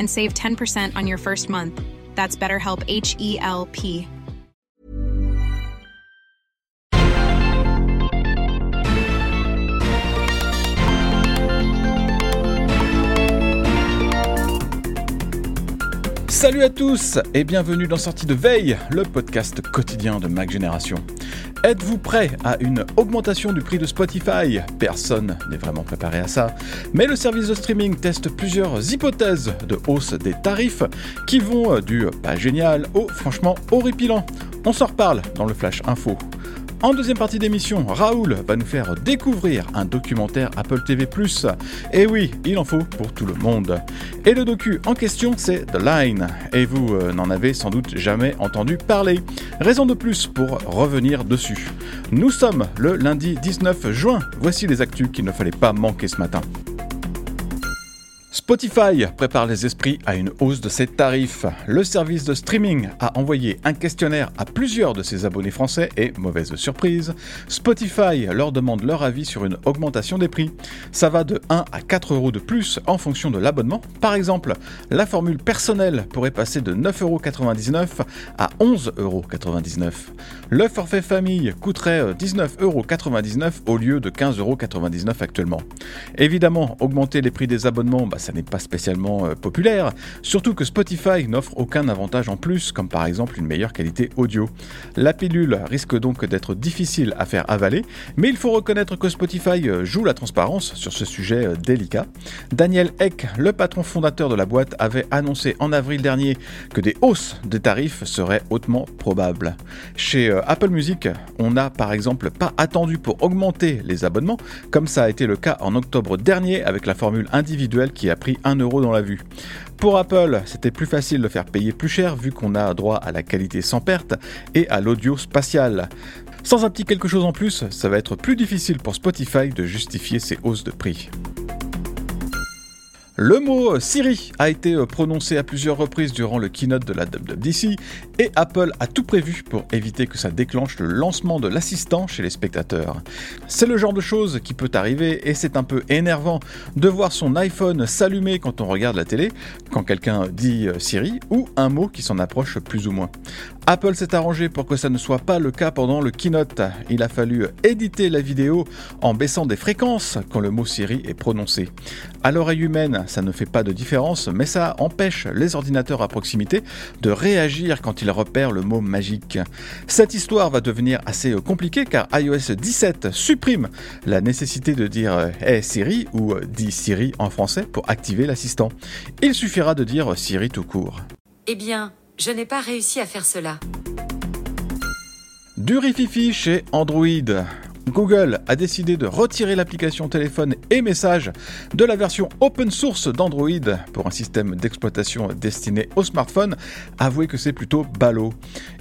and save 10% on your first month. That's BetterHelp H E L P. Salut à tous et bienvenue dans Sortie de Veille, le podcast quotidien de Mac Génération. Êtes-vous prêt à une augmentation du prix de Spotify? Personne n'est vraiment préparé à ça, mais le service de streaming teste plusieurs hypothèses de hausse des tarifs qui vont du pas génial au franchement horripilant. On s'en reparle dans le Flash Info. En deuxième partie d'émission, Raoul va nous faire découvrir un documentaire Apple TV+. Et oui, il en faut pour tout le monde. Et le docu en question, c'est The Line. Et vous euh, n'en avez sans doute jamais entendu parler. Raison de plus pour revenir dessus. Nous sommes le lundi 19 juin. Voici les actus qu'il ne fallait pas manquer ce matin. Spotify prépare les esprits à une hausse de ses tarifs. Le service de streaming a envoyé un questionnaire à plusieurs de ses abonnés français et, mauvaise surprise, Spotify leur demande leur avis sur une augmentation des prix. Ça va de 1 à 4 euros de plus en fonction de l'abonnement. Par exemple, la formule personnelle pourrait passer de 9,99€ à 11,99€. Le forfait famille coûterait 19,99€ au lieu de 15,99€ actuellement. Évidemment, augmenter les prix des abonnements, bah, ça n'est pas spécialement euh, populaire, surtout que Spotify n'offre aucun avantage en plus, comme par exemple une meilleure qualité audio. La pilule risque donc d'être difficile à faire avaler, mais il faut reconnaître que Spotify euh, joue la transparence sur ce sujet euh, délicat. Daniel Eck, le patron fondateur de la boîte, avait annoncé en avril dernier que des hausses des tarifs seraient hautement probables. Chez Apple Music, on n'a par exemple pas attendu pour augmenter les abonnements, comme ça a été le cas en octobre dernier avec la formule individuelle qui a pris 1 euro dans la vue. Pour Apple, c'était plus facile de faire payer plus cher vu qu'on a droit à la qualité sans perte et à l'audio spatial. Sans un petit quelque chose en plus, ça va être plus difficile pour Spotify de justifier ces hausses de prix. Le mot Siri a été prononcé à plusieurs reprises durant le keynote de la WWDC et Apple a tout prévu pour éviter que ça déclenche le lancement de l'assistant chez les spectateurs. C'est le genre de choses qui peut arriver et c'est un peu énervant de voir son iPhone s'allumer quand on regarde la télé, quand quelqu'un dit Siri ou un mot qui s'en approche plus ou moins. Apple s'est arrangé pour que ça ne soit pas le cas pendant le keynote. Il a fallu éditer la vidéo en baissant des fréquences quand le mot Siri est prononcé. À l'oreille humaine, ça ne fait pas de différence, mais ça empêche les ordinateurs à proximité de réagir quand ils repèrent le mot magique. Cette histoire va devenir assez compliquée car iOS 17 supprime la nécessité de dire Hey Siri ou dit Siri en français pour activer l'assistant. Il suffira de dire Siri tout court. Eh bien, je n'ai pas réussi à faire cela. Du rififi chez Android. Google a décidé de retirer l'application téléphone et messages de la version open source d'Android pour un système d'exploitation destiné aux smartphones. Avouez que c'est plutôt ballot.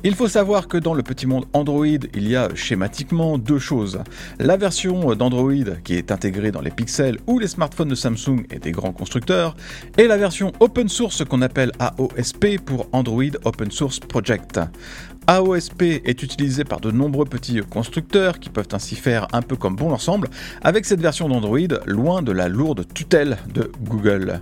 Il faut savoir que dans le petit monde Android, il y a schématiquement deux choses. La version d'Android qui est intégrée dans les pixels ou les smartphones de Samsung et des grands constructeurs, et la version open source qu'on appelle AOSP pour Android Open Source Project. AOSP est utilisé par de nombreux petits constructeurs qui peuvent ainsi faire un peu comme bon leur semble avec cette version d'Android loin de la lourde tutelle de Google.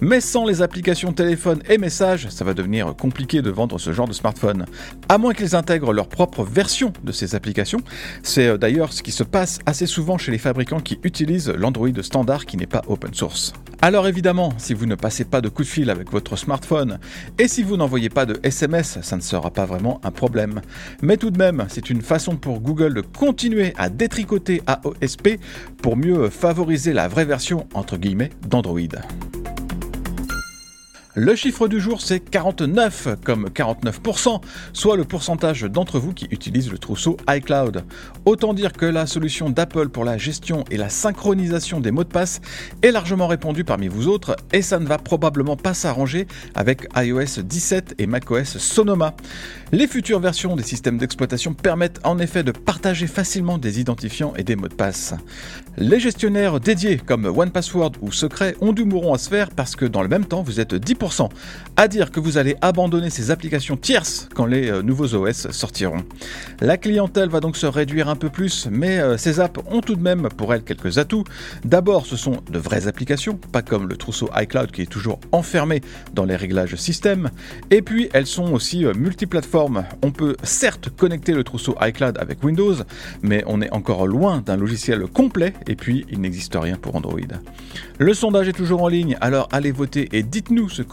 Mais sans les applications téléphone et messages, ça va devenir compliqué de vendre ce genre de smartphone. À moins qu'ils intègrent leur propre version de ces applications. C'est euh, d'ailleurs ce qui se passe assez souvent chez les fabricants qui utilisent l'Android standard qui n'est pas open source. Alors évidemment, si vous ne passez pas de coup de fil avec votre smartphone et si vous n'envoyez pas de SMS, ça ne sera pas vraiment un problème. Mais tout de même, c'est une façon pour Google de continuer à détricoter AOSP pour mieux favoriser la vraie version entre guillemets d'Android. Le chiffre du jour, c'est 49, comme 49%, soit le pourcentage d'entre vous qui utilisent le trousseau iCloud. Autant dire que la solution d'Apple pour la gestion et la synchronisation des mots de passe est largement répandue parmi vous autres, et ça ne va probablement pas s'arranger avec iOS 17 et macOS Sonoma. Les futures versions des systèmes d'exploitation permettent en effet de partager facilement des identifiants et des mots de passe. Les gestionnaires dédiés comme OnePassword ou Secret ont du mouron à se faire parce que dans le même temps, vous êtes 10% à dire que vous allez abandonner ces applications tierces quand les euh, nouveaux OS sortiront. La clientèle va donc se réduire un peu plus, mais euh, ces apps ont tout de même pour elles quelques atouts. D'abord, ce sont de vraies applications, pas comme le trousseau iCloud qui est toujours enfermé dans les réglages système. Et puis, elles sont aussi euh, multiplateformes. On peut certes connecter le trousseau iCloud avec Windows, mais on est encore loin d'un logiciel complet, et puis il n'existe rien pour Android. Le sondage est toujours en ligne, alors allez voter et dites-nous ce